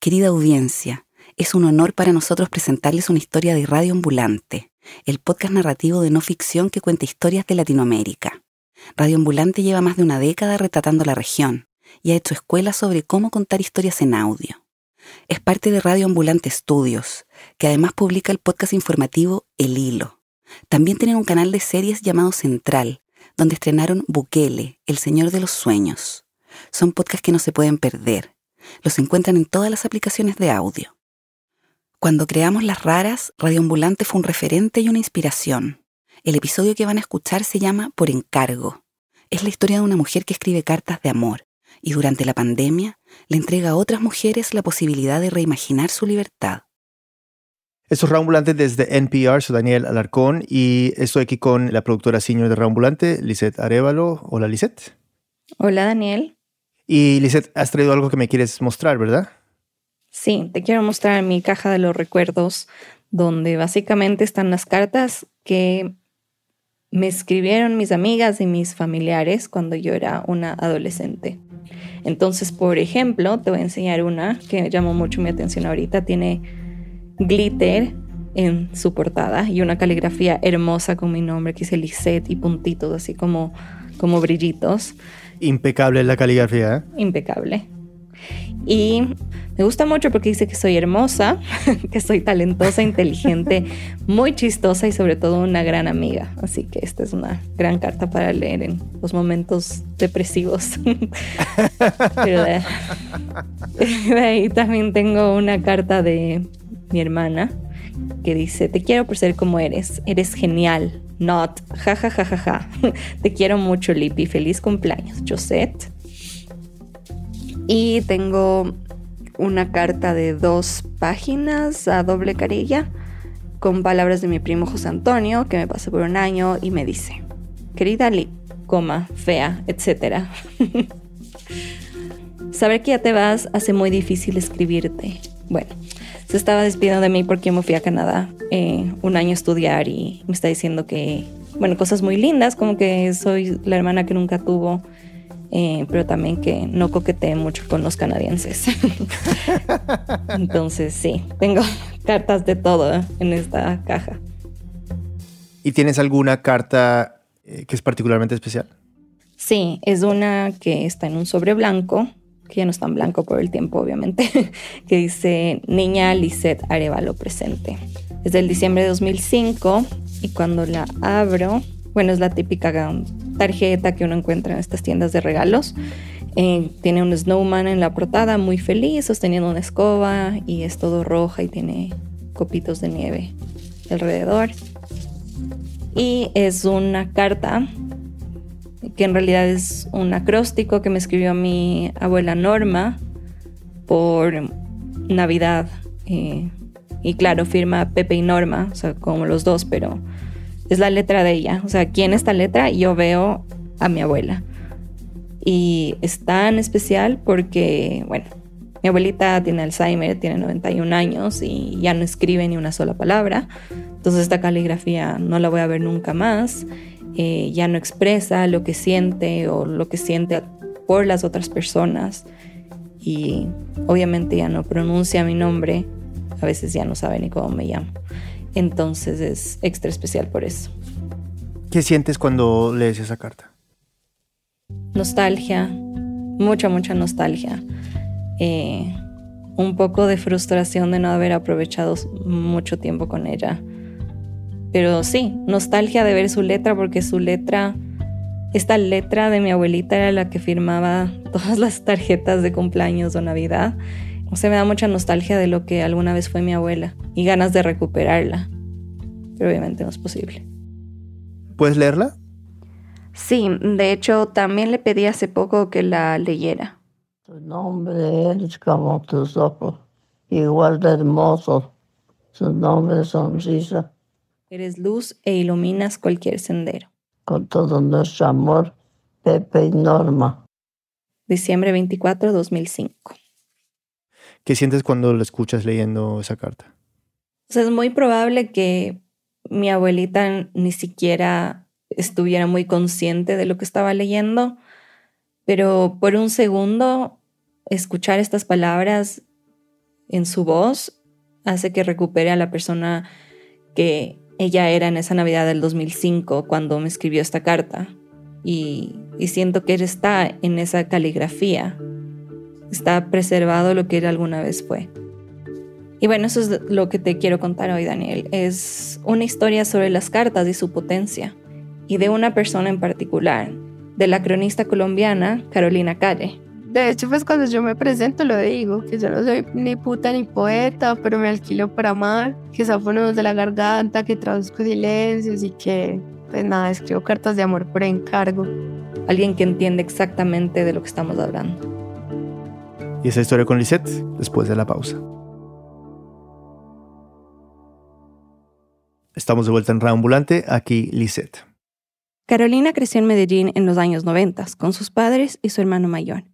Querida audiencia, es un honor para nosotros presentarles una historia de Radio Ambulante, el podcast narrativo de no ficción que cuenta historias de Latinoamérica. Radio Ambulante lleva más de una década retratando la región y ha hecho escuelas sobre cómo contar historias en audio. Es parte de Radio Ambulante Estudios, que además publica el podcast informativo El Hilo. También tienen un canal de series llamado Central, donde estrenaron Bukele, El Señor de los Sueños. Son podcasts que no se pueden perder los encuentran en todas las aplicaciones de audio. Cuando creamos Las Raras, Radio Ambulante fue un referente y una inspiración. El episodio que van a escuchar se llama Por encargo. Es la historia de una mujer que escribe cartas de amor y durante la pandemia le entrega a otras mujeres la posibilidad de reimaginar su libertad. Esto es Ambulante desde NPR, soy Daniel Alarcón y estoy aquí con la productora senior de Ambulante, Lisette Arevalo. Hola, Lisette. Hola, Daniel. Y Lizeth, has traído algo que me quieres mostrar, ¿verdad? Sí, te quiero mostrar mi caja de los recuerdos, donde básicamente están las cartas que me escribieron mis amigas y mis familiares cuando yo era una adolescente. Entonces, por ejemplo, te voy a enseñar una que llamó mucho mi atención ahorita. Tiene glitter en su portada y una caligrafía hermosa con mi nombre que dice Lisette y puntitos así como, como brillitos. Impecable la caligrafía. ¿eh? Impecable. Y me gusta mucho porque dice que soy hermosa, que soy talentosa, inteligente, muy chistosa y sobre todo una gran amiga. Así que esta es una gran carta para leer en los momentos depresivos. Pero de, ahí también tengo una carta de mi hermana que dice, te quiero por ser como eres, eres genial, not, ja ja ja ja ja. Te quiero mucho, Lippy. Feliz cumpleaños, Josette. Y tengo una carta de dos páginas a doble carilla con palabras de mi primo José Antonio, que me pasó por un año y me dice, querida Lip, coma, fea, etc. Saber que ya te vas hace muy difícil escribirte. Bueno, se estaba despidiendo de mí porque me fui a Canadá eh, un año a estudiar y me está diciendo que, bueno, cosas muy lindas, como que soy la hermana que nunca tuvo, eh, pero también que no coqueteé mucho con los canadienses. Entonces, sí, tengo cartas de todo en esta caja. ¿Y tienes alguna carta eh, que es particularmente especial? Sí, es una que está en un sobre blanco que ya no es tan blanco por el tiempo, obviamente, que dice Niña Lisette Arevalo presente. Es del diciembre de 2005 y cuando la abro, bueno, es la típica tarjeta que uno encuentra en estas tiendas de regalos. Eh, tiene un snowman en la portada, muy feliz, sosteniendo una escoba y es todo roja y tiene copitos de nieve alrededor. Y es una carta que en realidad es un acróstico que me escribió mi abuela Norma por Navidad. Eh, y claro, firma Pepe y Norma, o sea, como los dos, pero es la letra de ella. O sea, aquí en esta letra yo veo a mi abuela. Y es tan especial porque, bueno, mi abuelita tiene Alzheimer, tiene 91 años y ya no escribe ni una sola palabra. Entonces esta caligrafía no la voy a ver nunca más. Eh, ya no expresa lo que siente o lo que siente por las otras personas y obviamente ya no pronuncia mi nombre, a veces ya no sabe ni cómo me llamo. Entonces es extra especial por eso. ¿Qué sientes cuando lees esa carta? Nostalgia, mucha, mucha nostalgia. Eh, un poco de frustración de no haber aprovechado mucho tiempo con ella. Pero sí, nostalgia de ver su letra porque su letra, esta letra de mi abuelita era la que firmaba todas las tarjetas de cumpleaños o Navidad. O sea, me da mucha nostalgia de lo que alguna vez fue mi abuela y ganas de recuperarla. Pero obviamente no es posible. ¿Puedes leerla? Sí, de hecho también le pedí hace poco que la leyera. Tu nombre es como tus ojos, igual de hermoso. Su nombre es sonrisa Eres luz e iluminas cualquier sendero. Con todo nuestro amor, Pepe y Norma. Diciembre 24, 2005. ¿Qué sientes cuando lo escuchas leyendo esa carta? es muy probable que mi abuelita ni siquiera estuviera muy consciente de lo que estaba leyendo, pero por un segundo escuchar estas palabras en su voz hace que recupere a la persona que ella era en esa Navidad del 2005 cuando me escribió esta carta. Y, y siento que está en esa caligrafía. Está preservado lo que él alguna vez fue. Y bueno, eso es lo que te quiero contar hoy, Daniel. Es una historia sobre las cartas y su potencia. Y de una persona en particular, de la cronista colombiana Carolina Calle. De hecho, pues cuando yo me presento lo digo, que yo no soy ni puta ni poeta, pero me alquilo para amar, que sapo de la garganta, que traduzco silencios y que, pues nada, escribo cartas de amor por encargo. Alguien que entiende exactamente de lo que estamos hablando. Y esa historia con Lisette después de la pausa. Estamos de vuelta en Ambulante, aquí Lisette. Carolina creció en Medellín en los años 90 con sus padres y su hermano mayor.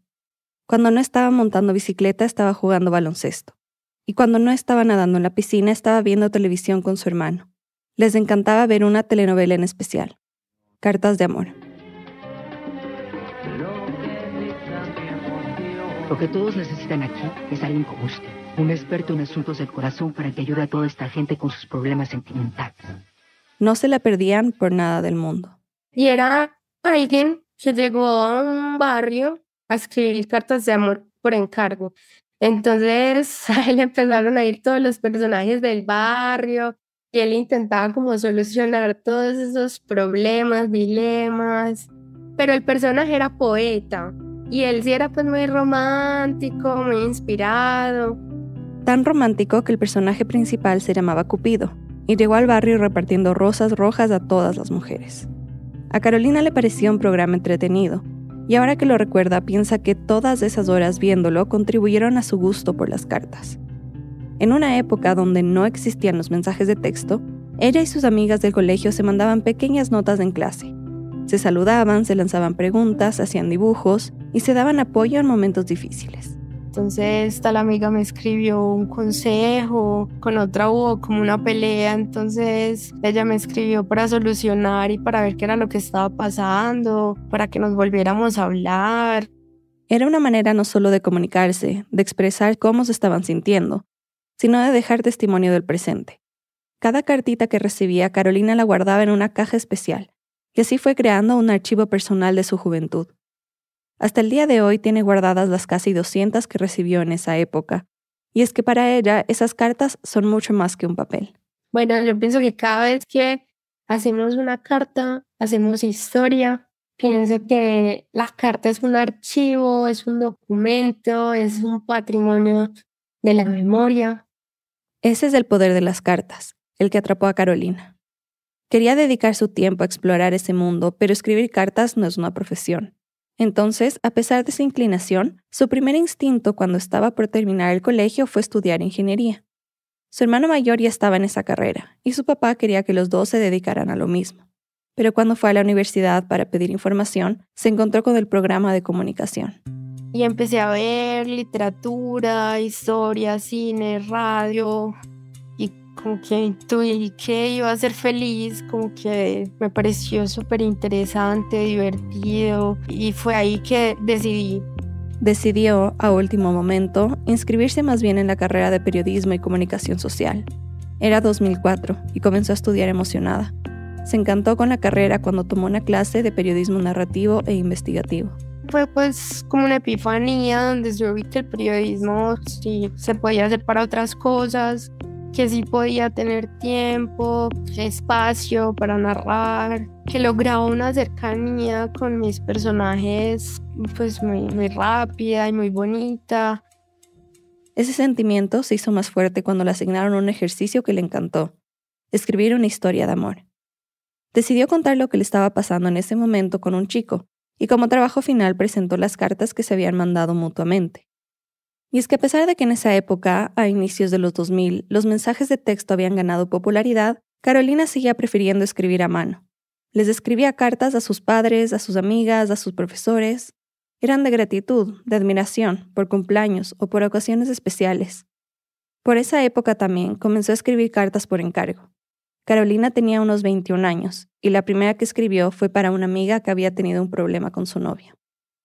Cuando no estaba montando bicicleta estaba jugando baloncesto. Y cuando no estaba nadando en la piscina estaba viendo televisión con su hermano. Les encantaba ver una telenovela en especial, Cartas de Amor. Lo que todos necesitan aquí es alguien como usted, un experto en asuntos del corazón para que ayude a toda esta gente con sus problemas sentimentales. No se la perdían por nada del mundo. Y era alguien que llegó a un barrio a escribir cartas de amor por encargo. Entonces a él empezaron a ir todos los personajes del barrio y él intentaba como solucionar todos esos problemas, dilemas, pero el personaje era poeta y él sí era pues muy romántico, muy inspirado. Tan romántico que el personaje principal se llamaba Cupido y llegó al barrio repartiendo rosas rojas a todas las mujeres. A Carolina le pareció un programa entretenido, y ahora que lo recuerda piensa que todas esas horas viéndolo contribuyeron a su gusto por las cartas. En una época donde no existían los mensajes de texto, ella y sus amigas del colegio se mandaban pequeñas notas en clase. Se saludaban, se lanzaban preguntas, hacían dibujos y se daban apoyo en momentos difíciles. Entonces tal amiga me escribió un consejo, con otra hubo como una pelea, entonces ella me escribió para solucionar y para ver qué era lo que estaba pasando, para que nos volviéramos a hablar. Era una manera no solo de comunicarse, de expresar cómo se estaban sintiendo, sino de dejar testimonio del presente. Cada cartita que recibía Carolina la guardaba en una caja especial, y así fue creando un archivo personal de su juventud. Hasta el día de hoy tiene guardadas las casi 200 que recibió en esa época. Y es que para ella esas cartas son mucho más que un papel. Bueno, yo pienso que cada vez que hacemos una carta, hacemos historia. Pienso que la carta es un archivo, es un documento, es un patrimonio de la memoria. Ese es el poder de las cartas, el que atrapó a Carolina. Quería dedicar su tiempo a explorar ese mundo, pero escribir cartas no es una profesión. Entonces, a pesar de su inclinación, su primer instinto cuando estaba por terminar el colegio fue estudiar ingeniería. Su hermano mayor ya estaba en esa carrera, y su papá quería que los dos se dedicaran a lo mismo. Pero cuando fue a la universidad para pedir información, se encontró con el programa de comunicación. Y empecé a ver literatura, historia, cine, radio, como que intuí que iba a ser feliz, como que me pareció súper interesante, divertido y fue ahí que decidí. Decidió, a último momento, inscribirse más bien en la carrera de periodismo y comunicación social. Era 2004 y comenzó a estudiar emocionada. Se encantó con la carrera cuando tomó una clase de periodismo narrativo e investigativo. Fue pues como una epifanía donde yo vi que el periodismo sí se podía hacer para otras cosas, que sí podía tener tiempo, espacio para narrar, que lograba una cercanía con mis personajes pues muy, muy rápida y muy bonita. Ese sentimiento se hizo más fuerte cuando le asignaron un ejercicio que le encantó, escribir una historia de amor. Decidió contar lo que le estaba pasando en ese momento con un chico, y como trabajo final presentó las cartas que se habían mandado mutuamente. Y es que a pesar de que en esa época, a inicios de los 2000, los mensajes de texto habían ganado popularidad, Carolina seguía prefiriendo escribir a mano. Les escribía cartas a sus padres, a sus amigas, a sus profesores. Eran de gratitud, de admiración, por cumpleaños o por ocasiones especiales. Por esa época también comenzó a escribir cartas por encargo. Carolina tenía unos 21 años y la primera que escribió fue para una amiga que había tenido un problema con su novia.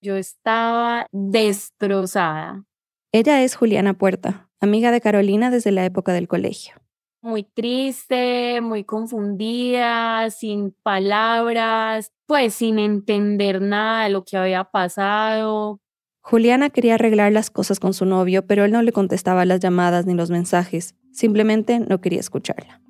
Yo estaba destrozada ella es Juliana Puerta, amiga de Carolina desde la época del colegio. Muy triste, muy confundida, sin palabras, pues sin entender nada de lo que había pasado. Juliana quería arreglar las cosas con su novio, pero él no le contestaba las llamadas ni los mensajes, simplemente no quería escucharla.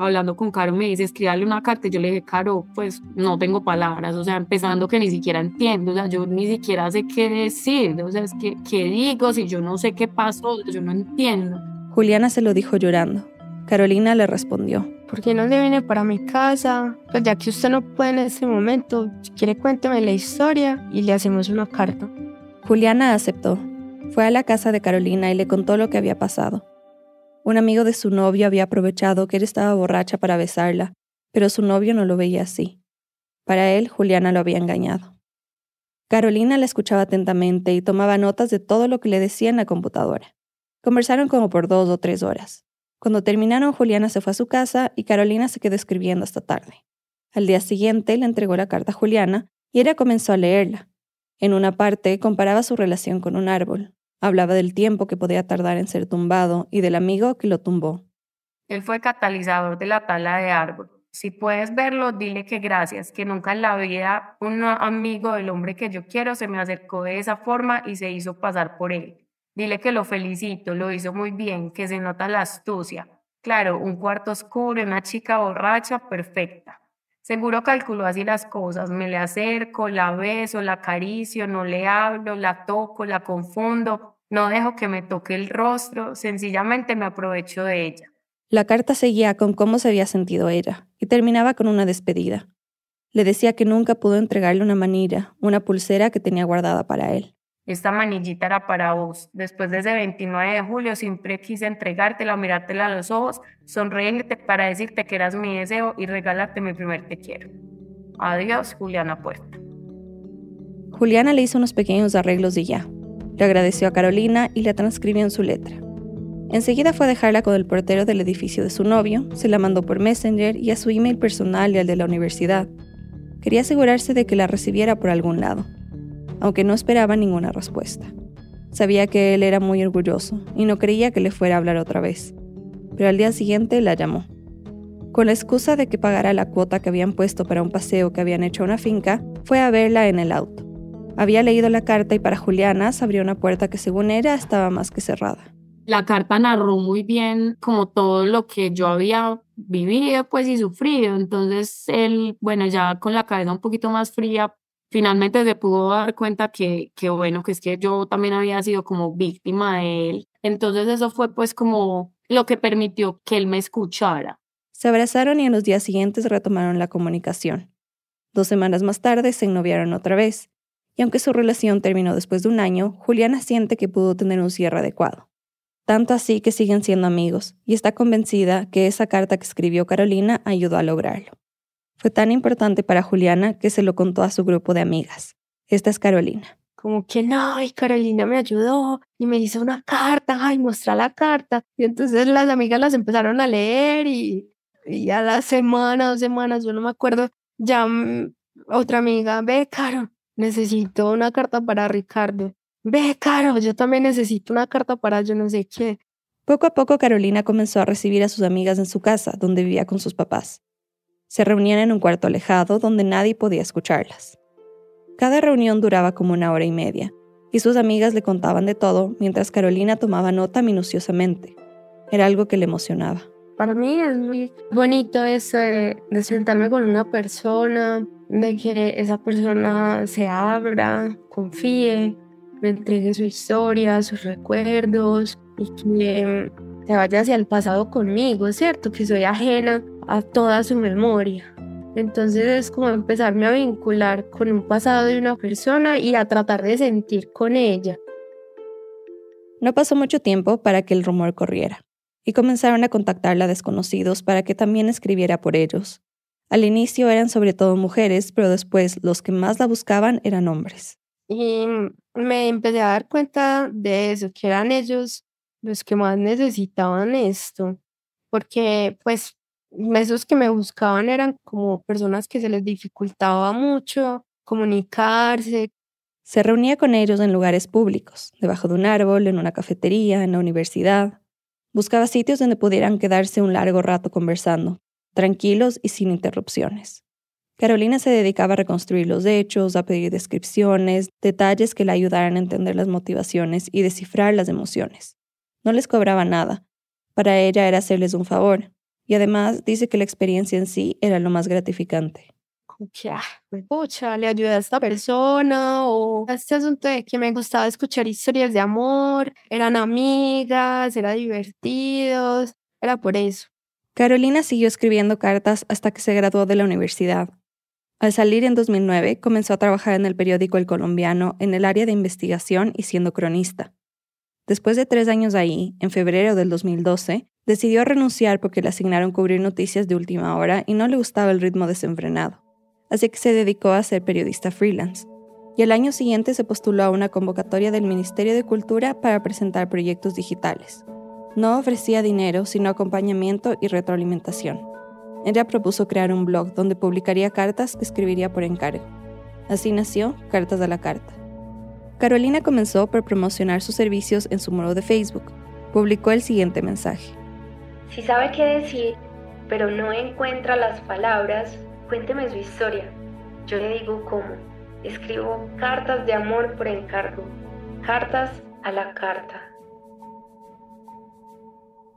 Hablando con Caro me dice, escríbale una carta. Yo le dije, Caro, pues no tengo palabras, o sea, empezando que ni siquiera entiendo, o sea, yo ni siquiera sé qué decir, o sea, es que, ¿qué digo? Si yo no sé qué pasó, yo no entiendo. Juliana se lo dijo llorando. Carolina le respondió. ¿Por qué no le viene para mi casa? Pues ya que usted no puede en este momento, si quiere cuénteme la historia y le hacemos una carta. Juliana aceptó. Fue a la casa de Carolina y le contó lo que había pasado. Un amigo de su novio había aprovechado que él estaba borracha para besarla, pero su novio no lo veía así. Para él, Juliana lo había engañado. Carolina la escuchaba atentamente y tomaba notas de todo lo que le decía en la computadora. Conversaron como por dos o tres horas. Cuando terminaron, Juliana se fue a su casa y Carolina se quedó escribiendo hasta tarde. Al día siguiente le entregó la carta a Juliana y ella comenzó a leerla. En una parte comparaba su relación con un árbol, Hablaba del tiempo que podía tardar en ser tumbado y del amigo que lo tumbó. Él fue catalizador de la tala de árbol. Si puedes verlo, dile que gracias, que nunca en la vida un amigo del hombre que yo quiero se me acercó de esa forma y se hizo pasar por él. Dile que lo felicito, lo hizo muy bien, que se nota la astucia. Claro, un cuarto oscuro, una chica borracha, perfecta. Seguro calculó así las cosas, me le acerco, la beso, la acaricio, no le hablo, la toco, la confundo, no dejo que me toque el rostro, sencillamente me aprovecho de ella. La carta seguía con cómo se había sentido ella y terminaba con una despedida. Le decía que nunca pudo entregarle una manilla, una pulsera que tenía guardada para él. Esta manillita era para vos. Después de ese 29 de julio siempre quise entregártela, mirártela a los ojos, sonreírte para decirte que eras mi deseo y regalarte mi primer te quiero. Adiós, Juliana Puerta. Juliana le hizo unos pequeños arreglos y ya. Le agradeció a Carolina y la transcribió en su letra. Enseguida fue a dejarla con el portero del edificio de su novio, se la mandó por Messenger y a su email personal y al de la universidad. Quería asegurarse de que la recibiera por algún lado aunque no esperaba ninguna respuesta. Sabía que él era muy orgulloso y no creía que le fuera a hablar otra vez, pero al día siguiente la llamó. Con la excusa de que pagara la cuota que habían puesto para un paseo que habían hecho a una finca, fue a verla en el auto. Había leído la carta y para Juliana se abrió una puerta que según era estaba más que cerrada. La carta narró muy bien como todo lo que yo había vivido pues y sufrido. Entonces él, bueno, ya con la cabeza un poquito más fría, finalmente se pudo dar cuenta que, que, bueno, que es que yo también había sido como víctima de él. Entonces eso fue pues como lo que permitió que él me escuchara. Se abrazaron y en los días siguientes retomaron la comunicación. Dos semanas más tarde se ennoviaron otra vez, y aunque su relación terminó después de un año, Juliana siente que pudo tener un cierre adecuado. Tanto así que siguen siendo amigos, y está convencida que esa carta que escribió Carolina ayudó a lograrlo. Fue tan importante para Juliana que se lo contó a su grupo de amigas. Esta es Carolina. Como que no, y Carolina me ayudó y me hizo una carta, ay, muestra la carta. Y entonces las amigas las empezaron a leer y, y a la semana, dos semanas, yo no me acuerdo, ya mm, otra amiga, ve, Caro, necesito una carta para Ricardo. Ve, Caro, yo también necesito una carta para yo no sé qué. Poco a poco Carolina comenzó a recibir a sus amigas en su casa, donde vivía con sus papás. Se reunían en un cuarto alejado donde nadie podía escucharlas. Cada reunión duraba como una hora y media, y sus amigas le contaban de todo mientras Carolina tomaba nota minuciosamente. Era algo que le emocionaba. Para mí es muy bonito eso de, sentarme con una persona, de que esa persona se abra, confíe, me entregue su historia, sus recuerdos y que se vaya hacia el pasado conmigo, ¿cierto? Que soy ajena a toda su memoria. Entonces es como empezarme a vincular con un pasado de una persona y a tratar de sentir con ella. No pasó mucho tiempo para que el rumor corriera, y comenzaron a contactarla desconocidos para que también escribiera por ellos. Al inicio eran sobre todo mujeres, pero después los que más la buscaban eran hombres. Y me empecé a dar cuenta de eso, que eran ellos los que más necesitaban esto, porque pues esos que me buscaban eran como personas que se les dificultaba mucho comunicarse. Se reunía con ellos en lugares públicos, debajo de un árbol, en una cafetería, en la universidad. Buscaba sitios donde pudieran quedarse un largo rato conversando, tranquilos y sin interrupciones. Carolina se dedicaba a reconstruir los hechos, a pedir descripciones, detalles que le ayudaran a entender las motivaciones y descifrar las emociones. No les cobraba nada. Para ella era hacerles un favor. Y además dice que la experiencia en sí era lo más gratificante. que, ah, pucha, le ayudé a esta persona o este asunto de que me gustaba escuchar historias de amor, eran amigas, eran divertidos, era por eso. Carolina siguió escribiendo cartas hasta que se graduó de la universidad. Al salir en 2009, comenzó a trabajar en el periódico El Colombiano en el área de investigación y siendo cronista. Después de tres años ahí, en febrero del 2012, decidió renunciar porque le asignaron cubrir noticias de última hora y no le gustaba el ritmo desenfrenado. Así que se dedicó a ser periodista freelance. Y el año siguiente se postuló a una convocatoria del Ministerio de Cultura para presentar proyectos digitales. No ofrecía dinero, sino acompañamiento y retroalimentación. Ella propuso crear un blog donde publicaría cartas que escribiría por encargo. Así nació Cartas a la Carta. Carolina comenzó por promocionar sus servicios en su muro de Facebook. Publicó el siguiente mensaje. Si sabe qué decir, pero no encuentra las palabras, cuénteme su historia. Yo le digo cómo. Escribo cartas de amor por encargo. Cartas a la carta.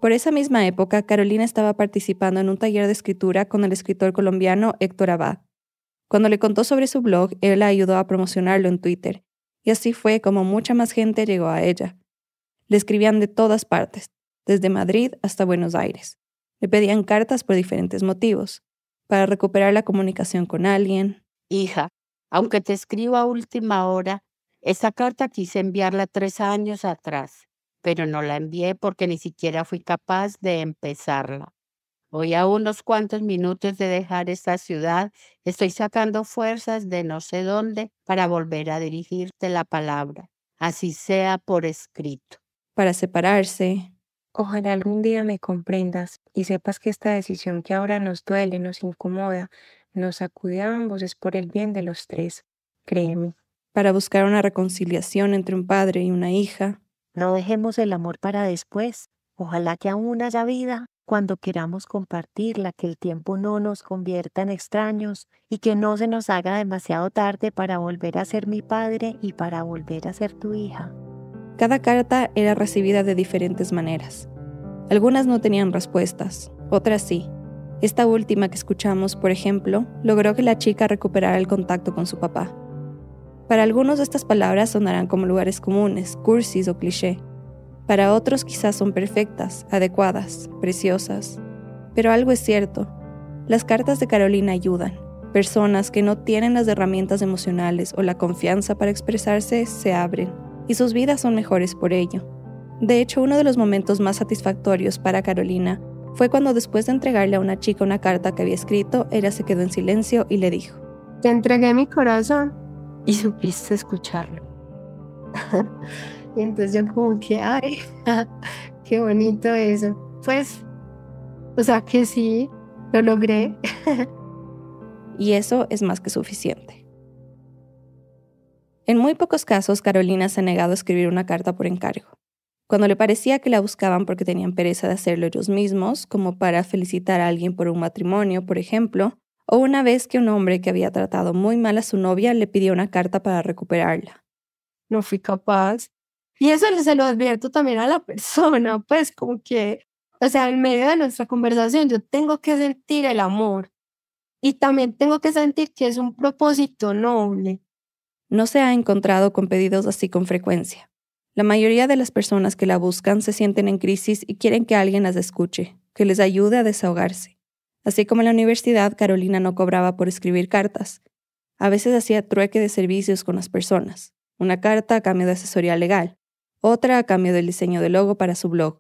Por esa misma época, Carolina estaba participando en un taller de escritura con el escritor colombiano Héctor Abad. Cuando le contó sobre su blog, él la ayudó a promocionarlo en Twitter, y así fue como mucha más gente llegó a ella. Le escribían de todas partes, desde Madrid hasta Buenos Aires. Le pedían cartas por diferentes motivos, para recuperar la comunicación con alguien. Hija, aunque te escribo a última hora, esa carta quise enviarla tres años atrás pero no la envié porque ni siquiera fui capaz de empezarla. Hoy a unos cuantos minutos de dejar esta ciudad, estoy sacando fuerzas de no sé dónde para volver a dirigirte la palabra, así sea por escrito. Para separarse. Ojalá algún día me comprendas y sepas que esta decisión que ahora nos duele, nos incomoda, nos sacude a ambos es por el bien de los tres. Créeme. Para buscar una reconciliación entre un padre y una hija. No dejemos el amor para después. Ojalá que aún haya vida cuando queramos compartirla, que el tiempo no nos convierta en extraños y que no se nos haga demasiado tarde para volver a ser mi padre y para volver a ser tu hija. Cada carta era recibida de diferentes maneras. Algunas no tenían respuestas, otras sí. Esta última que escuchamos, por ejemplo, logró que la chica recuperara el contacto con su papá. Para algunos estas palabras sonarán como lugares comunes, cursis o cliché. Para otros quizás son perfectas, adecuadas, preciosas. Pero algo es cierto. Las cartas de Carolina ayudan. Personas que no tienen las herramientas emocionales o la confianza para expresarse se abren, y sus vidas son mejores por ello. De hecho, uno de los momentos más satisfactorios para Carolina fue cuando después de entregarle a una chica una carta que había escrito, ella se quedó en silencio y le dijo, Te entregué mi corazón y supiste escucharlo. y entonces yo como que, ay, qué bonito eso. Pues, o sea que sí, lo logré. y eso es más que suficiente. En muy pocos casos, Carolina se ha negado a escribir una carta por encargo. Cuando le parecía que la buscaban porque tenían pereza de hacerlo ellos mismos, como para felicitar a alguien por un matrimonio, por ejemplo, o una vez que un hombre que había tratado muy mal a su novia le pidió una carta para recuperarla. No fui capaz. Y eso se lo advierto también a la persona, pues como que, o sea, en medio de nuestra conversación yo tengo que sentir el amor y también tengo que sentir que es un propósito noble. No se ha encontrado con pedidos así con frecuencia. La mayoría de las personas que la buscan se sienten en crisis y quieren que alguien las escuche, que les ayude a desahogarse. Así como en la universidad, Carolina no cobraba por escribir cartas. A veces hacía trueque de servicios con las personas. Una carta a cambio de asesoría legal, otra a cambio del diseño del logo para su blog.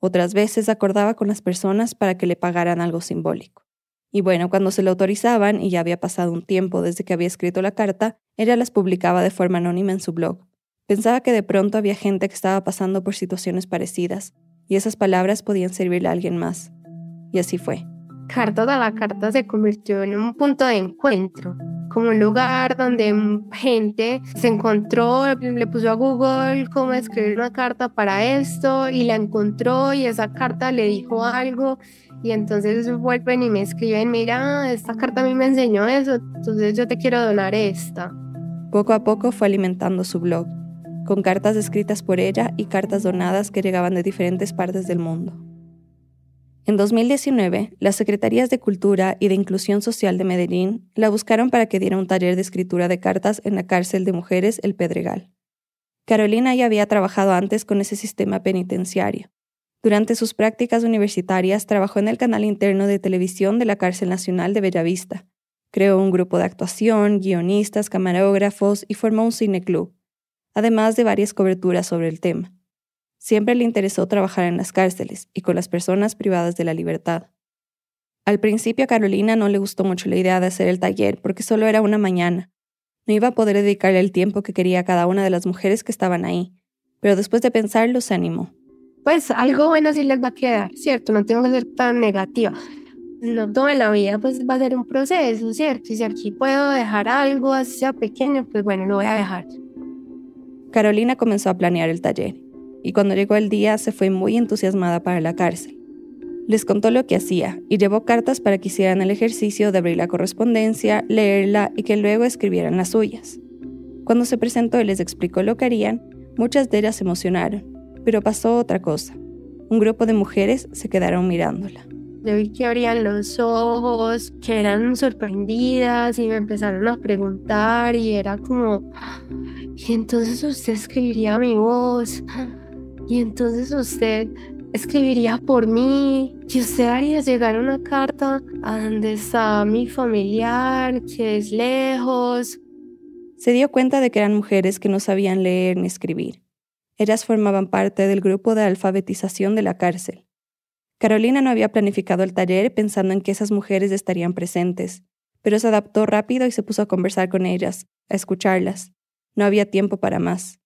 Otras veces acordaba con las personas para que le pagaran algo simbólico. Y bueno, cuando se lo autorizaban y ya había pasado un tiempo desde que había escrito la carta, ella las publicaba de forma anónima en su blog. Pensaba que de pronto había gente que estaba pasando por situaciones parecidas, y esas palabras podían servirle a alguien más. Y así fue. Carta a la Carta se convirtió en un punto de encuentro, como un lugar donde gente se encontró, le puso a Google cómo escribir una carta para esto y la encontró y esa carta le dijo algo y entonces vuelven y me escriben, mira, esta carta a mí me enseñó eso, entonces yo te quiero donar esta. Poco a poco fue alimentando su blog, con cartas escritas por ella y cartas donadas que llegaban de diferentes partes del mundo. En 2019, las Secretarías de Cultura y de Inclusión Social de Medellín la buscaron para que diera un taller de escritura de cartas en la cárcel de mujeres El Pedregal. Carolina ya había trabajado antes con ese sistema penitenciario. Durante sus prácticas universitarias trabajó en el canal interno de televisión de la Cárcel Nacional de Bellavista. Creó un grupo de actuación, guionistas, camarógrafos y formó un cineclub, además de varias coberturas sobre el tema. Siempre le interesó trabajar en las cárceles y con las personas privadas de la libertad. Al principio a Carolina no le gustó mucho la idea de hacer el taller porque solo era una mañana. No iba a poder dedicarle el tiempo que quería a cada una de las mujeres que estaban ahí, pero después de pensarlo se animó. Pues algo bueno sí les va a quedar, ¿cierto? No tengo que ser tan negativa. No todo en la vida pues va a ser un proceso, ¿cierto? Y si aquí puedo dejar algo, así sea pequeño, pues bueno, lo voy a dejar. Carolina comenzó a planear el taller y cuando llegó el día se fue muy entusiasmada para la cárcel. Les contó lo que hacía y llevó cartas para que hicieran el ejercicio de abrir la correspondencia, leerla y que luego escribieran las suyas. Cuando se presentó y les explicó lo que harían, muchas de ellas se emocionaron, pero pasó otra cosa. Un grupo de mujeres se quedaron mirándola. Yo vi que abrían los ojos, que eran sorprendidas y me empezaron a preguntar y era como, y entonces usted escribiría mi voz, y entonces usted escribiría por mí, y usted haría llegar una carta a donde está mi familiar, que es lejos. Se dio cuenta de que eran mujeres que no sabían leer ni escribir. Ellas formaban parte del grupo de alfabetización de la cárcel. Carolina no había planificado el taller pensando en que esas mujeres estarían presentes, pero se adaptó rápido y se puso a conversar con ellas, a escucharlas. No había tiempo para más.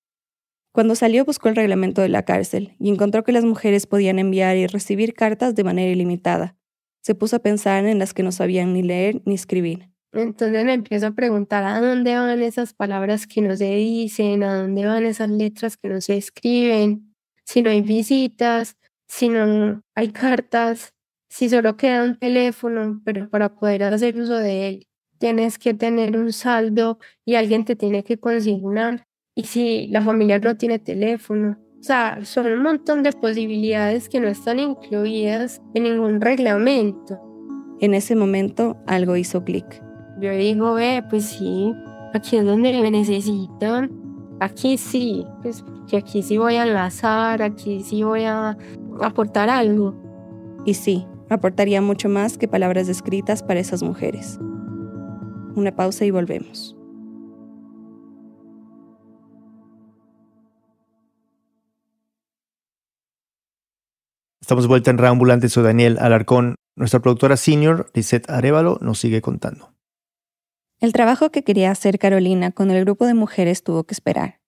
Cuando salió buscó el reglamento de la cárcel y encontró que las mujeres podían enviar y recibir cartas de manera ilimitada. Se puso a pensar en las que no sabían ni leer ni escribir. Entonces me empiezo a preguntar a dónde van esas palabras que no se dicen, a dónde van esas letras que no se escriben, si no hay visitas, si no hay cartas, si solo queda un teléfono, pero para poder hacer uso de él tienes que tener un saldo y alguien te tiene que consignar. Y si la familia no tiene teléfono, o sea, son un montón de posibilidades que no están incluidas en ningún reglamento. En ese momento algo hizo clic. Yo digo, ve, pues sí, aquí es donde me necesitan. Aquí sí, pues que aquí sí voy a enlazar, aquí sí voy a aportar algo. Y sí, aportaría mucho más que palabras escritas para esas mujeres. Una pausa y volvemos. Estamos de vuelta en Reambulante, soy Daniel Alarcón. Nuestra productora senior, Lisette Arevalo, nos sigue contando. El trabajo que quería hacer Carolina con el grupo de mujeres tuvo que esperar.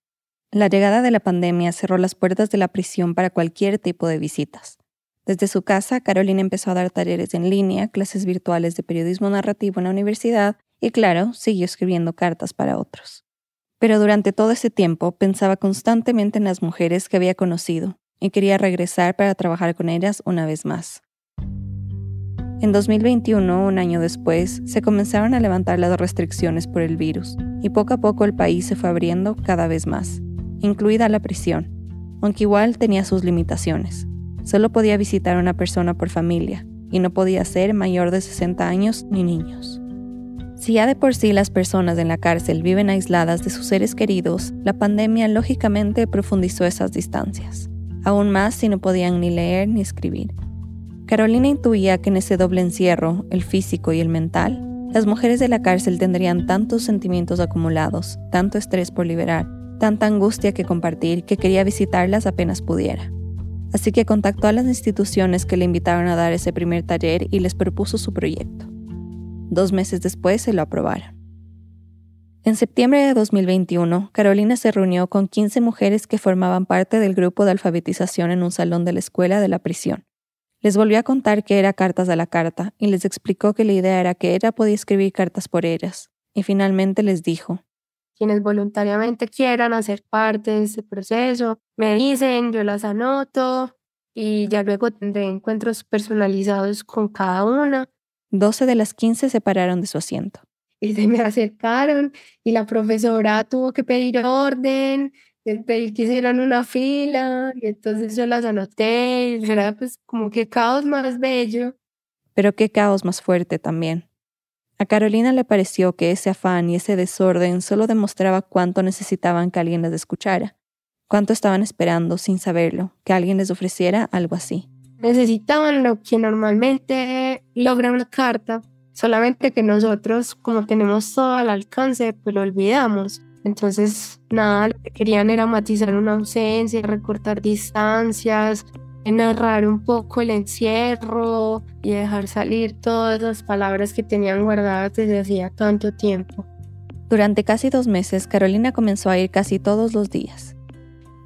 La llegada de la pandemia cerró las puertas de la prisión para cualquier tipo de visitas. Desde su casa, Carolina empezó a dar talleres en línea, clases virtuales de periodismo narrativo en la universidad y claro, siguió escribiendo cartas para otros. Pero durante todo ese tiempo pensaba constantemente en las mujeres que había conocido y quería regresar para trabajar con ellas una vez más. En 2021, un año después, se comenzaron a levantar las restricciones por el virus y poco a poco el país se fue abriendo cada vez más, incluida la prisión, aunque igual tenía sus limitaciones. Solo podía visitar a una persona por familia y no podía ser mayor de 60 años ni niños. Si ya de por sí las personas en la cárcel viven aisladas de sus seres queridos, la pandemia lógicamente profundizó esas distancias, aún más si no podían ni leer ni escribir. Carolina intuía que en ese doble encierro, el físico y el mental, las mujeres de la cárcel tendrían tantos sentimientos acumulados, tanto estrés por liberar, tanta angustia que compartir, que quería visitarlas apenas pudiera. Así que contactó a las instituciones que le invitaron a dar ese primer taller y les propuso su proyecto. Dos meses después se lo aprobaron. En septiembre de 2021, Carolina se reunió con 15 mujeres que formaban parte del grupo de alfabetización en un salón de la escuela de la prisión. Les volvió a contar que era cartas a la carta y les explicó que la idea era que ella podía escribir cartas por ellas, y finalmente les dijo, quienes voluntariamente quieran hacer parte de este proceso, me dicen, yo las anoto y ya luego tendré encuentros personalizados con cada una. 12 de las 15 se pararon de su asiento. Y se me acercaron y la profesora tuvo que pedir orden, pedir que hicieran una fila y entonces yo las anoté y era pues como que caos más bello. Pero qué caos más fuerte también. A Carolina le pareció que ese afán y ese desorden solo demostraba cuánto necesitaban que alguien las escuchara, cuánto estaban esperando sin saberlo, que alguien les ofreciera algo así. Necesitaban lo que normalmente logra una carta, solamente que nosotros, como tenemos todo al alcance, pues lo olvidamos. Entonces, nada, lo que querían era matizar una ausencia, recortar distancias, narrar un poco el encierro y dejar salir todas las palabras que tenían guardadas desde hacía tanto tiempo. Durante casi dos meses, Carolina comenzó a ir casi todos los días.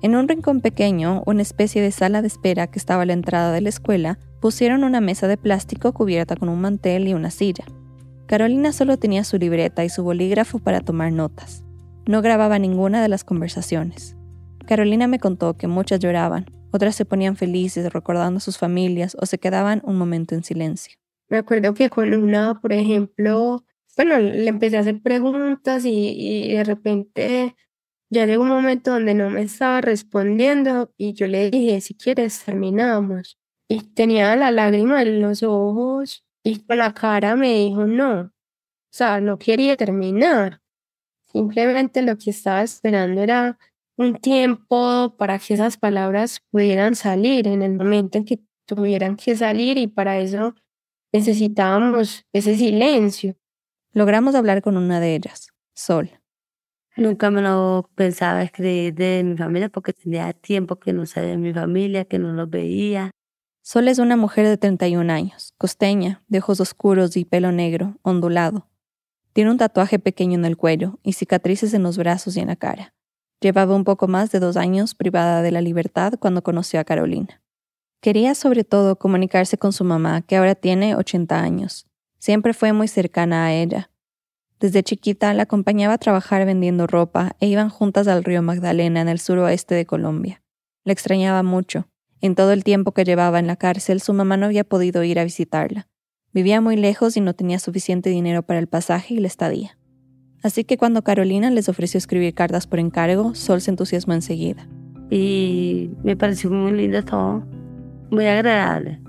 En un rincón pequeño, una especie de sala de espera que estaba a la entrada de la escuela, pusieron una mesa de plástico cubierta con un mantel y una silla. Carolina solo tenía su libreta y su bolígrafo para tomar notas. No grababa ninguna de las conversaciones. Carolina me contó que muchas lloraban, otras se ponían felices recordando a sus familias o se quedaban un momento en silencio. Me acuerdo que con una, por ejemplo, bueno, le empecé a hacer preguntas y, y de repente ya llegó un momento donde no me estaba respondiendo y yo le dije, si quieres, terminamos. Y tenía la lágrima en los ojos y con la cara me dijo, no, o sea, no quería terminar. Simplemente lo que estaba esperando era un tiempo para que esas palabras pudieran salir en el momento en que tuvieran que salir y para eso necesitábamos ese silencio. Logramos hablar con una de ellas, Sol. Nunca me lo pensaba escribir de mi familia porque tenía tiempo que no sabía de mi familia, que no los veía. Sol es una mujer de 31 años, costeña, de ojos oscuros y pelo negro, ondulado. Tiene un tatuaje pequeño en el cuello y cicatrices en los brazos y en la cara. Llevaba un poco más de dos años privada de la libertad cuando conoció a Carolina. Quería sobre todo comunicarse con su mamá, que ahora tiene 80 años. Siempre fue muy cercana a ella. Desde chiquita la acompañaba a trabajar vendiendo ropa e iban juntas al río Magdalena en el suroeste de Colombia. La extrañaba mucho. En todo el tiempo que llevaba en la cárcel, su mamá no había podido ir a visitarla. Vivía muy lejos y no tenía suficiente dinero para el pasaje y la estadía. Así que cuando Carolina les ofreció escribir cartas por encargo, Sol se entusiasmó enseguida. Y me pareció muy lindo todo, muy agradable.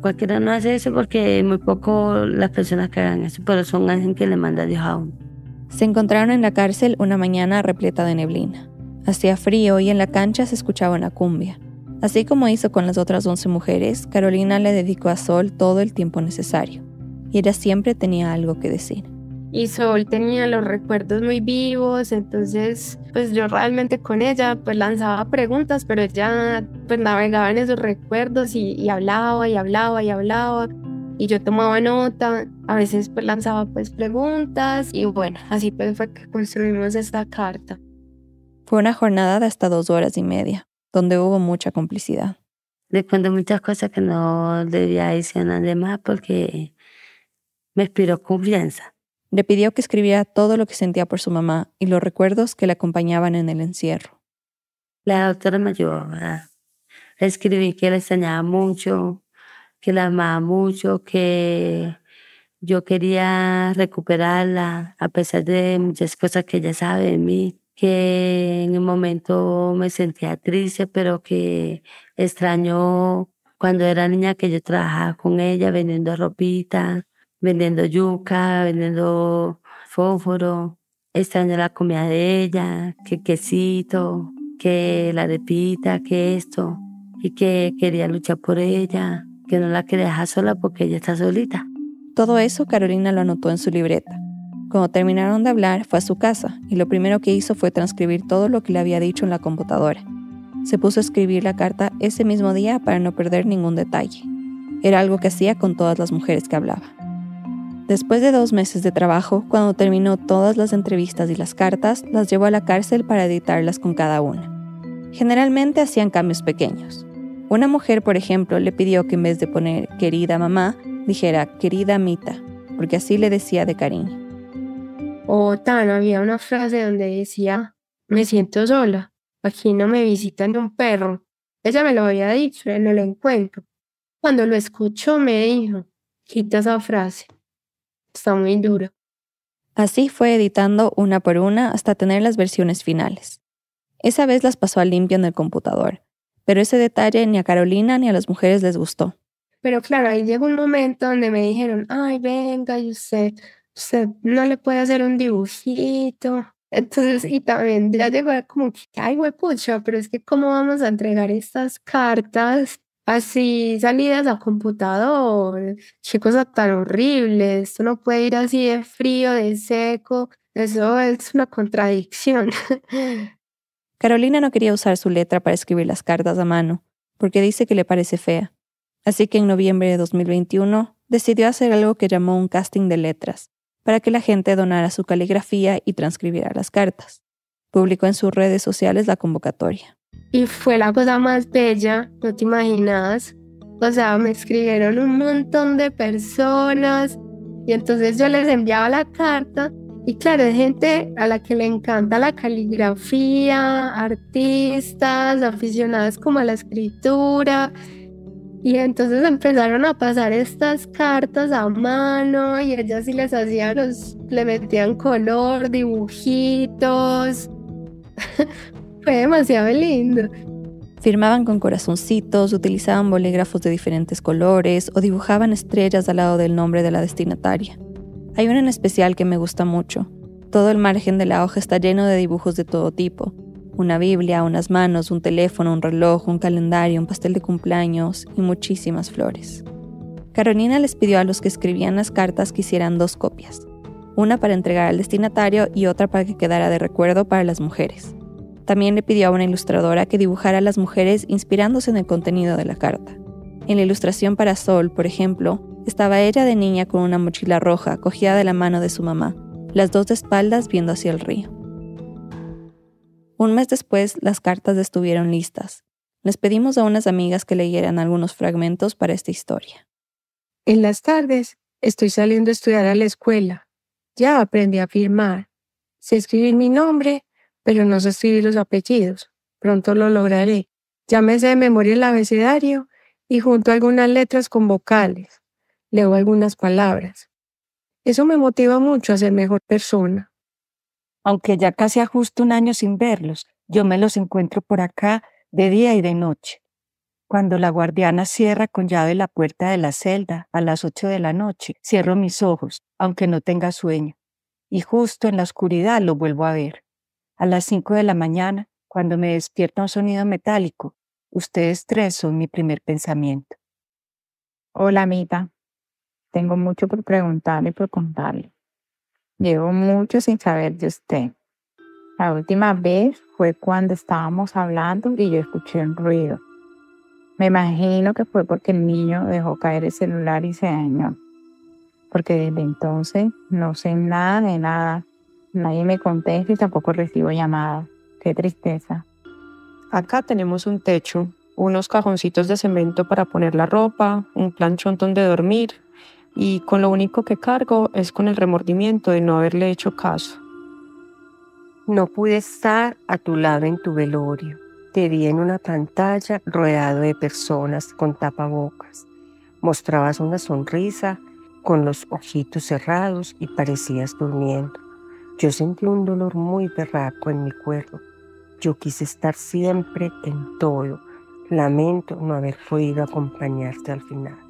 Cualquiera no hace eso porque muy poco las personas que hagan eso, pero son alguien que le manda a Dios a uno. Se encontraron en la cárcel una mañana repleta de neblina. Hacía frío y en la cancha se escuchaba una cumbia. Así como hizo con las otras once mujeres, Carolina le dedicó a Sol todo el tiempo necesario. Y ella siempre tenía algo que decir y Sol tenía los recuerdos muy vivos, entonces pues yo realmente con ella pues lanzaba preguntas, pero ella pues navegaba en esos recuerdos y, hablaba y hablaba y hablaba y yo tomaba nota, a veces pues lanzaba pues preguntas y bueno, así pues fue que construimos esta carta. Fue una jornada de hasta dos horas y media, donde hubo mucha complicidad. Le cuento muchas cosas que no debía decir a nadie más porque me inspiró confianza. Le pidió que escribiera todo lo que sentía por su mamá y los recuerdos que le acompañaban en el encierro. La doctora me ayudó, ¿verdad? escribí que la extrañaba mucho, que la amaba mucho, que yo quería recuperarla a pesar de muchas cosas que ella sabe de mí, que en el momento me sentía triste, pero que extrañó cuando era niña que yo trabajaba con ella vendiendo ropita, vendiendo yuca, vendiendo fósforo, extraño la comida de ella, que quesito, que la de pita, que esto, y que quería luchar por ella, que no la quería dejar sola porque ella está solita. Todo eso Carolina lo anotó en su libreta. Cuando terminaron de hablar, fue a su casa y lo primero que hizo fue transcribir todo lo que le había dicho en la computadora. Se puso a escribir la carta ese mismo día para no perder ningún detalle. Era algo que hacía con todas las mujeres que hablaba. Después de dos meses de trabajo, cuando terminó todas las entrevistas y las cartas, las llevó a la cárcel para editarlas con cada una. Generalmente hacían cambios pequeños. Una mujer, por ejemplo, le pidió que en vez de poner querida mamá, dijera querida Mita, porque así le decía de cariño. O tan, había una frase donde decía, me siento sola, aquí no me visitan un perro. Ella me lo había dicho, no lo encuentro. Cuando lo escuchó me dijo, quita esa frase, está muy dura. Así fue editando una por una hasta tener las versiones finales. Esa vez las pasó a limpio en el computador, pero ese detalle ni a Carolina ni a las mujeres les gustó. Pero claro, ahí llegó un momento donde me dijeron, ay, venga, y usted, no le puede hacer un dibujito. Entonces, y también ya llegó como ay, pucha, pero es que cómo vamos a entregar estas cartas así salidas a computador, qué cosa tan horrible, esto no puede ir así de frío, de seco, eso es una contradicción. Carolina no quería usar su letra para escribir las cartas a mano, porque dice que le parece fea. Así que en noviembre de 2021 decidió hacer algo que llamó un casting de letras, para que la gente donara su caligrafía y transcribiera las cartas. Publicó en sus redes sociales la convocatoria. Y fue la cosa más bella, no te imaginas. O sea, me escribieron un montón de personas y entonces yo les enviaba la carta y claro, hay gente a la que le encanta la caligrafía, artistas, aficionadas como a la escritura. Y entonces empezaron a pasar estas cartas a mano y ellas sí les hacían, los, le metían color, dibujitos. Fue demasiado lindo. Firmaban con corazoncitos, utilizaban bolígrafos de diferentes colores o dibujaban estrellas al lado del nombre de la destinataria. Hay una en especial que me gusta mucho. Todo el margen de la hoja está lleno de dibujos de todo tipo, una Biblia, unas manos, un teléfono, un reloj, un calendario, un pastel de cumpleaños y muchísimas flores. Carolina les pidió a los que escribían las cartas que hicieran dos copias, una para entregar al destinatario y otra para que quedara de recuerdo para las mujeres. También le pidió a una ilustradora que dibujara a las mujeres inspirándose en el contenido de la carta. En la ilustración para Sol, por ejemplo, estaba ella de niña con una mochila roja cogida de la mano de su mamá, las dos de espaldas viendo hacia el río. Un mes después, las cartas estuvieron listas. Les pedimos a unas amigas que leyeran algunos fragmentos para esta historia. En las tardes estoy saliendo a estudiar a la escuela. Ya aprendí a firmar. Sé escribir mi nombre, pero no sé escribir los apellidos. Pronto lo lograré. Ya me sé de memoria el abecedario y junto algunas letras con vocales. Leo algunas palabras. Eso me motiva mucho a ser mejor persona aunque ya casi justo un año sin verlos, yo me los encuentro por acá de día y de noche. Cuando la guardiana cierra con llave la puerta de la celda a las ocho de la noche, cierro mis ojos, aunque no tenga sueño, y justo en la oscuridad lo vuelvo a ver. A las cinco de la mañana, cuando me despierta un sonido metálico, ustedes tres son mi primer pensamiento. Hola, Mita. Tengo mucho por preguntarle y por contarle. Llevo mucho sin saber de usted. La última vez fue cuando estábamos hablando y yo escuché un ruido. Me imagino que fue porque el niño dejó caer el celular y se dañó. Porque desde entonces no sé nada de nada. Nadie me contesta y tampoco recibo llamadas. Qué tristeza. Acá tenemos un techo, unos cajoncitos de cemento para poner la ropa, un planchón donde dormir y con lo único que cargo es con el remordimiento de no haberle hecho caso. No pude estar a tu lado en tu velorio. Te vi en una pantalla rodeado de personas con tapabocas. Mostrabas una sonrisa con los ojitos cerrados y parecías durmiendo. Yo sentí un dolor muy berraco en mi cuerpo. Yo quise estar siempre en todo. Lamento no haber podido acompañarte al final.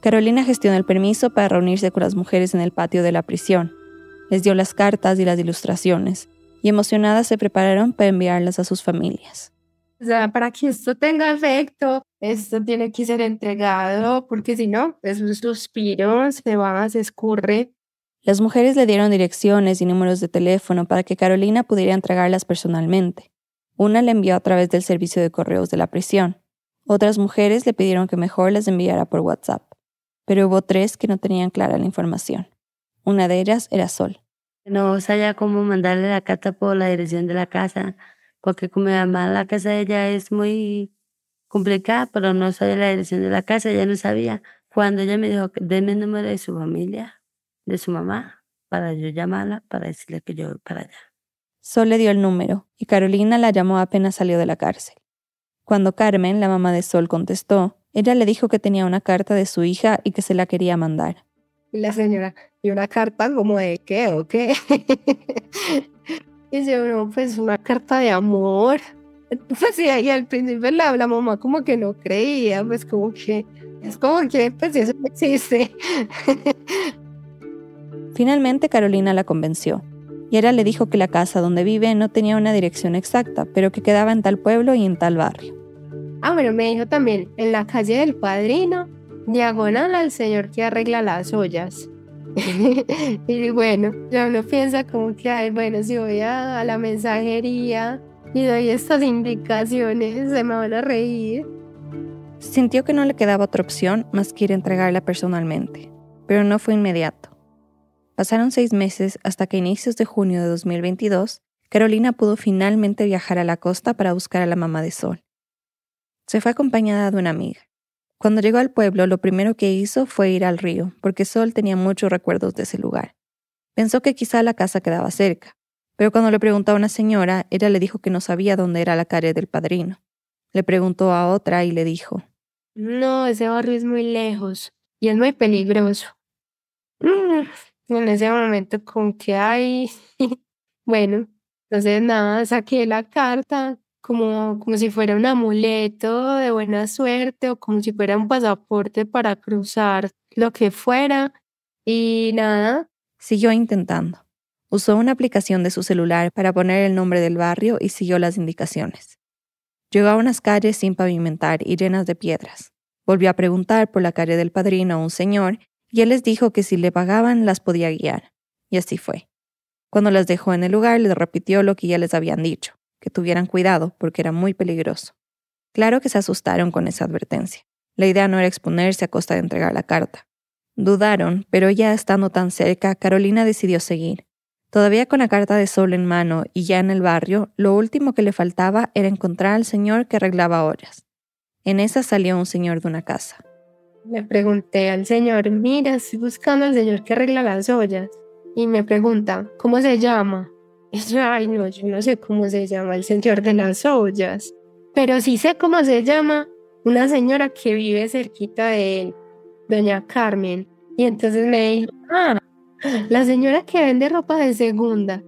Carolina gestionó el permiso para reunirse con las mujeres en el patio de la prisión. Les dio las cartas y las ilustraciones, y emocionadas se prepararon para enviarlas a sus familias. O sea, para que esto tenga efecto, esto tiene que ser entregado, porque si no, esos suspiros se van, se escurre. Las mujeres le dieron direcciones y números de teléfono para que Carolina pudiera entregarlas personalmente. Una le envió a través del servicio de correos de la prisión. Otras mujeres le pidieron que mejor las enviara por WhatsApp pero hubo tres que no tenían clara la información. Una de ellas era Sol. No sabía cómo mandarle la carta por la dirección de la casa, porque como mamá la casa de ella es muy complicada, pero no sabía la dirección de la casa, ella no sabía. Cuando ella me dijo, denme el número de su familia, de su mamá, para yo llamarla para decirle que yo voy para allá. Sol le dio el número y Carolina la llamó apenas salió de la cárcel. Cuando Carmen, la mamá de Sol, contestó, ella le dijo que tenía una carta de su hija y que se la quería mandar. Y la señora, ¿y una carta como de qué o qué? y yo, no, pues una carta de amor. Pues sí, y al principio la, la mamá como que no creía, pues como que, es como que, pues eso no existe. Finalmente Carolina la convenció. Y ella le dijo que la casa donde vive no tenía una dirección exacta, pero que quedaba en tal pueblo y en tal barrio. Ah, bueno, me dijo también, en la calle del padrino, diagonal al señor que arregla las ollas. y bueno, ya uno piensa como que, ay, bueno, si voy a, la mensajería y doy estas indicaciones, se me van a reír. Sintió que no le quedaba otra opción más que ir a entregarla personalmente, pero no fue inmediato. Pasaron seis meses hasta que a inicios de junio de 2022, Carolina pudo finalmente viajar a la costa para buscar a la mamá de Sol. Se fue acompañada de una amiga. Cuando llegó al pueblo, lo primero que hizo fue ir al río, porque Sol tenía muchos recuerdos de ese lugar. Pensó que quizá la casa quedaba cerca, pero cuando le preguntó a una señora, ella le dijo que no sabía dónde era la calle del padrino. Le preguntó a otra y le dijo, No, ese barrio es muy lejos y es muy peligroso. Mm, en ese momento, ¿con qué hay? bueno, entonces nada, saqué la carta como, como si fuera un amuleto de buena suerte o como si fuera un pasaporte para cruzar lo que fuera. Y nada. Siguió intentando. Usó una aplicación de su celular para poner el nombre del barrio y siguió las indicaciones. Llegó a unas calles sin pavimentar y llenas de piedras. Volvió a preguntar por la calle del padrino a un señor y él les dijo que si le pagaban las podía guiar. Y así fue. Cuando las dejó en el lugar, les repitió lo que ya les habían dicho, que tuvieran cuidado porque era muy peligroso. Claro que se asustaron con esa advertencia. La idea no era exponerse a costa de entregar la carta. Dudaron, pero ya estando tan cerca, Carolina decidió seguir. Todavía con la carta de sol en mano y ya en el barrio, lo último que le faltaba era encontrar al señor que arreglaba ollas. En esa salió un señor de una casa. Le pregunté al señor, mira, estoy buscando al señor que arregla las ollas. Y me pregunta, ¿cómo se llama? Ay, no, yo no sé cómo se llama el señor de las ollas. Pero sí sé cómo se llama una señora que vive cerquita de él, doña Carmen. Y entonces me dijo, ah, la señora que vende ropa de segunda.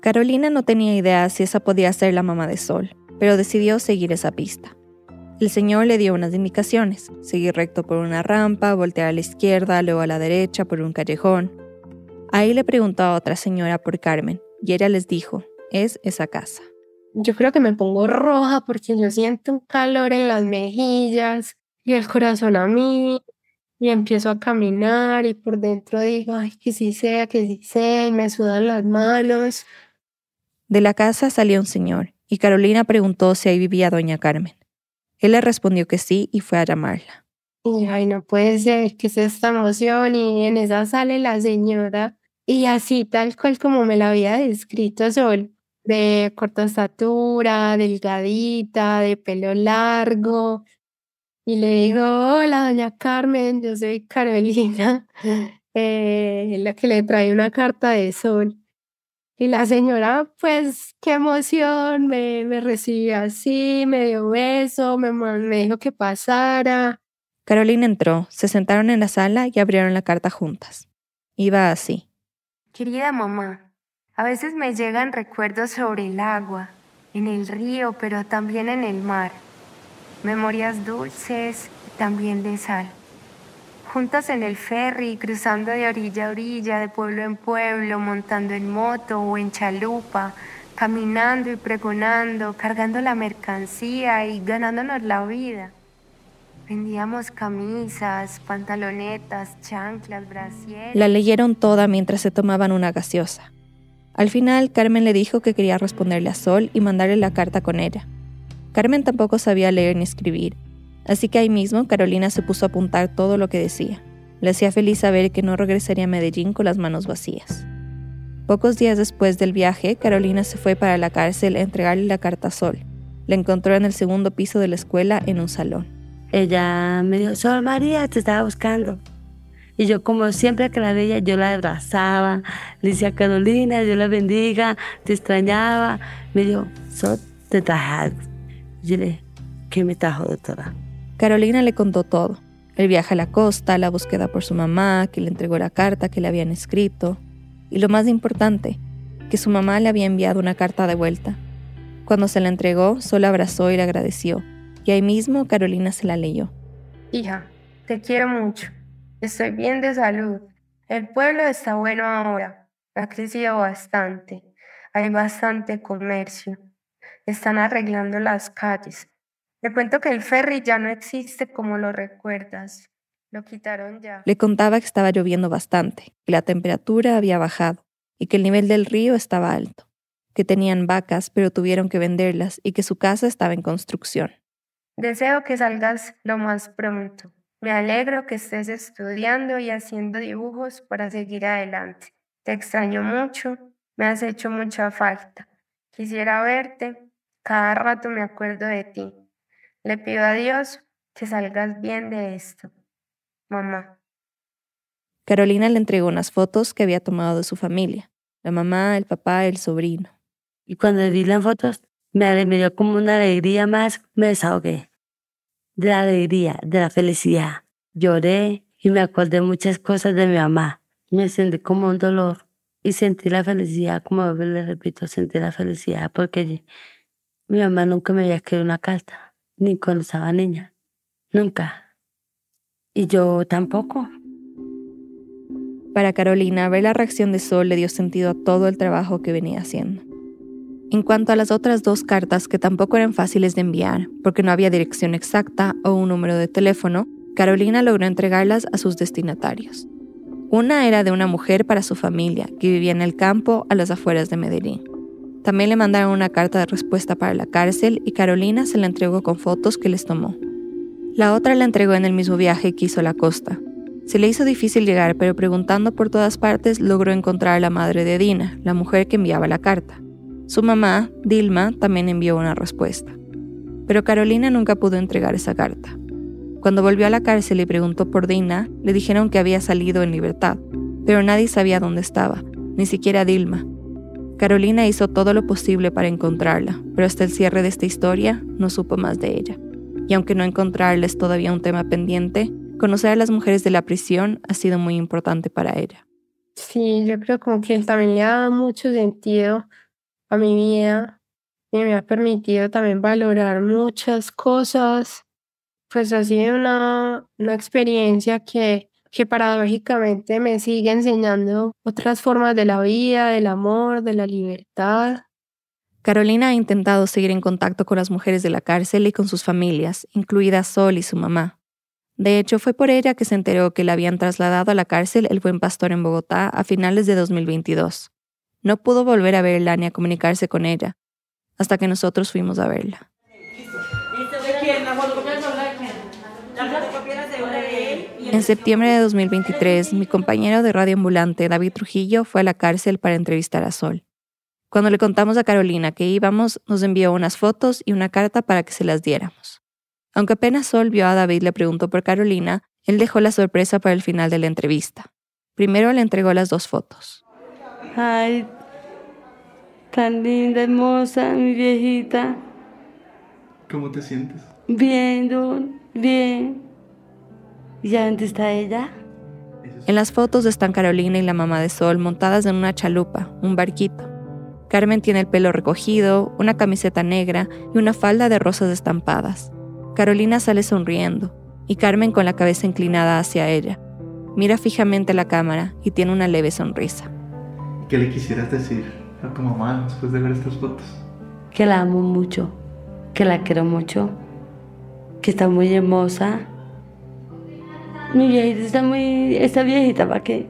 Carolina no tenía idea si esa podía ser la mamá de Sol, pero decidió seguir esa pista. El señor le dio unas indicaciones, seguir recto por una rampa, voltear a la izquierda, luego a la derecha por un callejón. Ahí le preguntó a otra señora por Carmen, y ella les dijo, es esa casa. Yo creo que me pongo roja porque yo siento un calor en las mejillas y el corazón a mí, y empiezo a caminar y por dentro digo, ay, que sí sea, que sí sea, y me sudan las manos. De la casa salió un señor, y Carolina preguntó si ahí vivía doña Carmen. Él le respondió que sí y fue a llamarla. Y ay, no puede ser, que es esta emoción? Y en esa sale la señora, y así tal cual como me la había descrito Sol, de corta estatura, delgadita, de pelo largo. Y le digo, hola, doña Carmen, yo soy Carolina, eh, la que le trae una carta de Sol. Y la señora, pues, qué emoción, me, me recibió así, me dio beso, me, me dijo que pasara. Carolina entró, se sentaron en la sala y abrieron la carta juntas. Iba así. Querida mamá, a veces me llegan recuerdos sobre el agua, en el río, pero también en el mar. Memorias dulces también de sal juntas en el ferry, cruzando de orilla a orilla, de pueblo en pueblo, montando en moto o en chalupa, caminando y pregonando, cargando la mercancía y ganándonos la vida. Vendíamos camisas, pantalonetas, chanclas, brasieres. La leyeron toda mientras se tomaban una gaseosa. Al final, Carmen le dijo que quería responderle a Sol y mandarle la carta con ella. Carmen tampoco sabía leer ni escribir, Así que ahí mismo Carolina se puso a apuntar todo lo que decía. Le hacía feliz saber que no regresaría a Medellín con las manos vacías. Pocos días después del viaje, Carolina se fue para la cárcel a entregarle la carta a Sol. La encontró en el segundo piso de la escuela en un salón. Ella me dijo, Sol María, te estaba buscando. Y yo como siempre que la veía, yo la abrazaba, le decía Carolina, Dios la bendiga, te extrañaba. Me dijo, so, te traje. Yo le dije, ¿qué me trajo, doctora? Carolina le contó todo. El viaje a la costa, la búsqueda por su mamá, que le entregó la carta que le habían escrito. Y lo más importante, que su mamá le había enviado una carta de vuelta. Cuando se la entregó, solo abrazó y le agradeció. Y ahí mismo Carolina se la leyó. Hija, te quiero mucho. Estoy bien de salud. El pueblo está bueno ahora. Ha crecido bastante. Hay bastante comercio. Están arreglando las calles. Le cuento que el ferry ya no existe como lo recuerdas. Lo quitaron ya. Le contaba que estaba lloviendo bastante, que la temperatura había bajado y que el nivel del río estaba alto, que tenían vacas pero tuvieron que venderlas y que su casa estaba en construcción. Deseo que salgas lo más pronto. Me alegro que estés estudiando y haciendo dibujos para seguir adelante. Te extraño mucho, me has hecho mucha falta. Quisiera verte, cada rato me acuerdo de ti. Le pido a Dios que salgas bien de esto. Mamá. Carolina le entregó unas fotos que había tomado de su familia, la mamá, el papá, el sobrino. Y cuando vi las fotos, me, me dio como una alegría más, me desahogué. De la alegría, de la felicidad. Lloré y me acordé muchas cosas de mi mamá. Me sentí como un dolor y sentí la felicidad, como le repito, sentí la felicidad porque mi mamá nunca me había escrito una carta, ni cuando estaba niña, nunca. Y yo tampoco. Para Carolina, ver la reacción de Sol le dio sentido a todo el trabajo que venía haciendo. En cuanto a las otras dos cartas que tampoco eran fáciles de enviar, porque no había dirección exacta o un número de teléfono, Carolina logró entregarlas a sus destinatarios. Una era de una mujer para su familia, que vivía en el campo a las afueras de Medellín. También le mandaron una carta de respuesta para la cárcel y Carolina se la entregó con fotos que les tomó. La otra la entregó en el mismo viaje que hizo la costa. Se le hizo difícil llegar, pero preguntando por todas partes logró encontrar a la madre de Dina, la mujer que enviaba la carta. Su mamá, Dilma, también envió una respuesta. Pero Carolina nunca pudo entregar esa carta. Cuando volvió a la cárcel y preguntó por Dina, le dijeron que había salido en libertad, pero nadie sabía dónde estaba, ni siquiera Dilma. Carolina hizo todo lo posible para encontrarla, pero hasta el cierre de esta historia no supo más de ella. Y aunque no encontrarla es todavía un tema pendiente, conocer a las mujeres de la prisión ha sido muy importante para ella. Sí, yo creo como que también le ha mucho sentido a mi vida y me ha permitido también valorar muchas cosas. Pues ha sido una, una experiencia que, que paradójicamente me sigue enseñando otras formas de la vida, del amor, de la libertad. Carolina ha intentado seguir en contacto con las mujeres de la cárcel y con sus familias, incluida Sol y su mamá. De hecho, fue por ella que se enteró que la habían trasladado a la cárcel el Buen Pastor en Bogotá a finales de 2022. No pudo volver a verla ni a comunicarse con ella, hasta que nosotros fuimos a verla. En septiembre de 2023, mi compañero de radio ambulante, David Trujillo, fue a la cárcel para entrevistar a Sol. Cuando le contamos a Carolina que íbamos, nos envió unas fotos y una carta para que se las diéramos. Aunque apenas Sol vio a David le preguntó por Carolina, él dejó la sorpresa para el final de la entrevista. Primero le entregó las dos fotos. Ay, tan linda, hermosa, mi viejita. ¿Cómo te sientes? Bien, don, bien. ¿Y ya dónde está ella? En las fotos están Carolina y la mamá de Sol montadas en una chalupa, un barquito. Carmen tiene el pelo recogido, una camiseta negra y una falda de rosas estampadas. Carolina sale sonriendo y Carmen con la cabeza inclinada hacia ella. Mira fijamente la cámara y tiene una leve sonrisa. ¿Qué le quisieras decir a tu mamá después de ver estas fotos? Que la amo mucho, que la quiero mucho, que está muy hermosa. Mi viejita está muy... Está viejita, ¿para qué?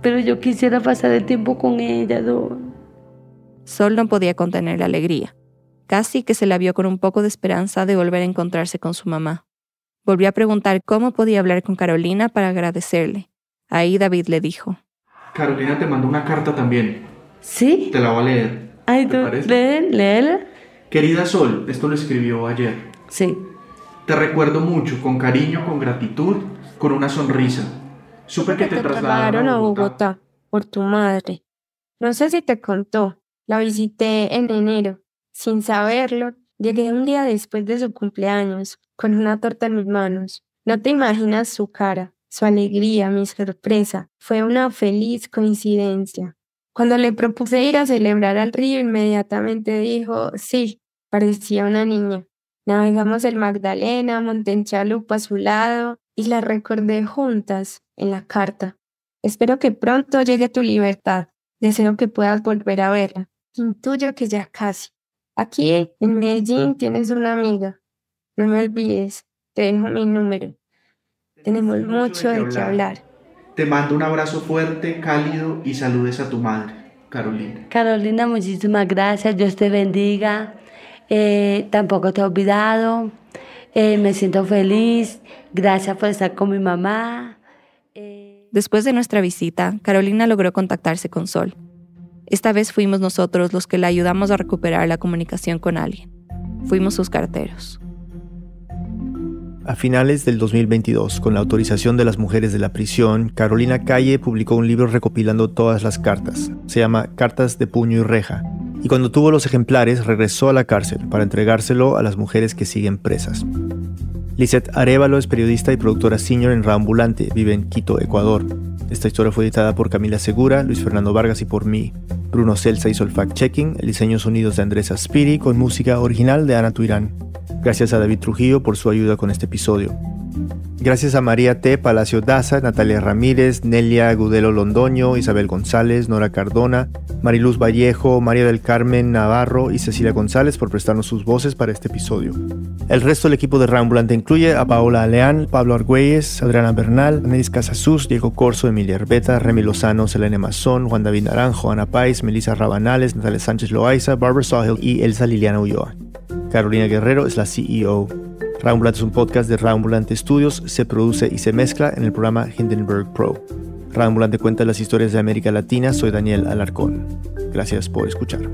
Pero yo quisiera pasar el tiempo con ella, don. Sol no podía contener la alegría. Casi que se la vio con un poco de esperanza de volver a encontrarse con su mamá. Volvió a preguntar cómo podía hablar con Carolina para agradecerle. Ahí David le dijo, Carolina te mandó una carta también. ¿Sí? Te la voy a leer. Ay, tú, lee, léela. Querida Sol, esto lo escribió ayer. Sí. Te recuerdo mucho, con cariño, con gratitud, con una sonrisa. Supe que te trasladaron a Bogotá por tu madre. No sé si te contó. La visité en enero. Sin saberlo, llegué un día después de su cumpleaños, con una torta en mis manos. No te imaginas su cara, su alegría, mi sorpresa. Fue una feliz coincidencia. Cuando le propuse ir a celebrar al río, inmediatamente dijo, sí, parecía una niña. Navegamos el Magdalena, monté en chalupa a su lado y la recordé juntas en la carta. Espero que pronto llegue tu libertad. Deseo que puedas volver a verla. Intuyo que ya casi. Aquí en Medellín tienes una amiga. No me olvides. Te dejo mi número. Tenemos mucho de qué hablar. Te mando un abrazo fuerte, cálido y saludes a tu madre, Carolina. Carolina, muchísimas gracias. Dios te bendiga. Eh, tampoco te he olvidado. Eh, me siento feliz. Gracias por estar con mi mamá. Eh, Después de nuestra visita, Carolina logró contactarse con Sol. Esta vez fuimos nosotros los que la ayudamos a recuperar la comunicación con alguien. Fuimos sus carteros. A finales del 2022, con la autorización de las mujeres de la prisión, Carolina Calle publicó un libro recopilando todas las cartas. Se llama Cartas de puño y reja. Y cuando tuvo los ejemplares, regresó a la cárcel para entregárselo a las mujeres que siguen presas. Lisette Arevalo es periodista y productora senior en Raambulante, vive en Quito, Ecuador. Esta historia fue editada por Camila Segura, Luis Fernando Vargas y por mí. Bruno Celsa hizo el fact-checking, el diseño sonidos de Andrés Aspiri con música original de Ana Tuirán. Gracias a David Trujillo por su ayuda con este episodio. Gracias a María T. Palacio Daza, Natalia Ramírez, Nelia Gudelo Londoño, Isabel González, Nora Cardona, Mariluz Vallejo, María del Carmen Navarro y Cecilia González por prestarnos sus voces para este episodio. El resto del equipo de Rambulante incluye a Paola Aleán, Pablo Argüelles, Adriana Bernal, Anelis Casasus, Diego Corso, Emilia Herbeta, Remy Lozano, Selene Mazón, Juan David Naranjo, Ana Pais, Melissa Rabanales, Natalia Sánchez Loaiza, Barbara Sahel y Elsa Liliana Ulloa. Carolina Guerrero es la CEO. Rambulante es un podcast de Rambulante Studios, se produce y se mezcla en el programa Hindenburg Pro. Rambulante cuenta las historias de América Latina, soy Daniel Alarcón. Gracias por escuchar.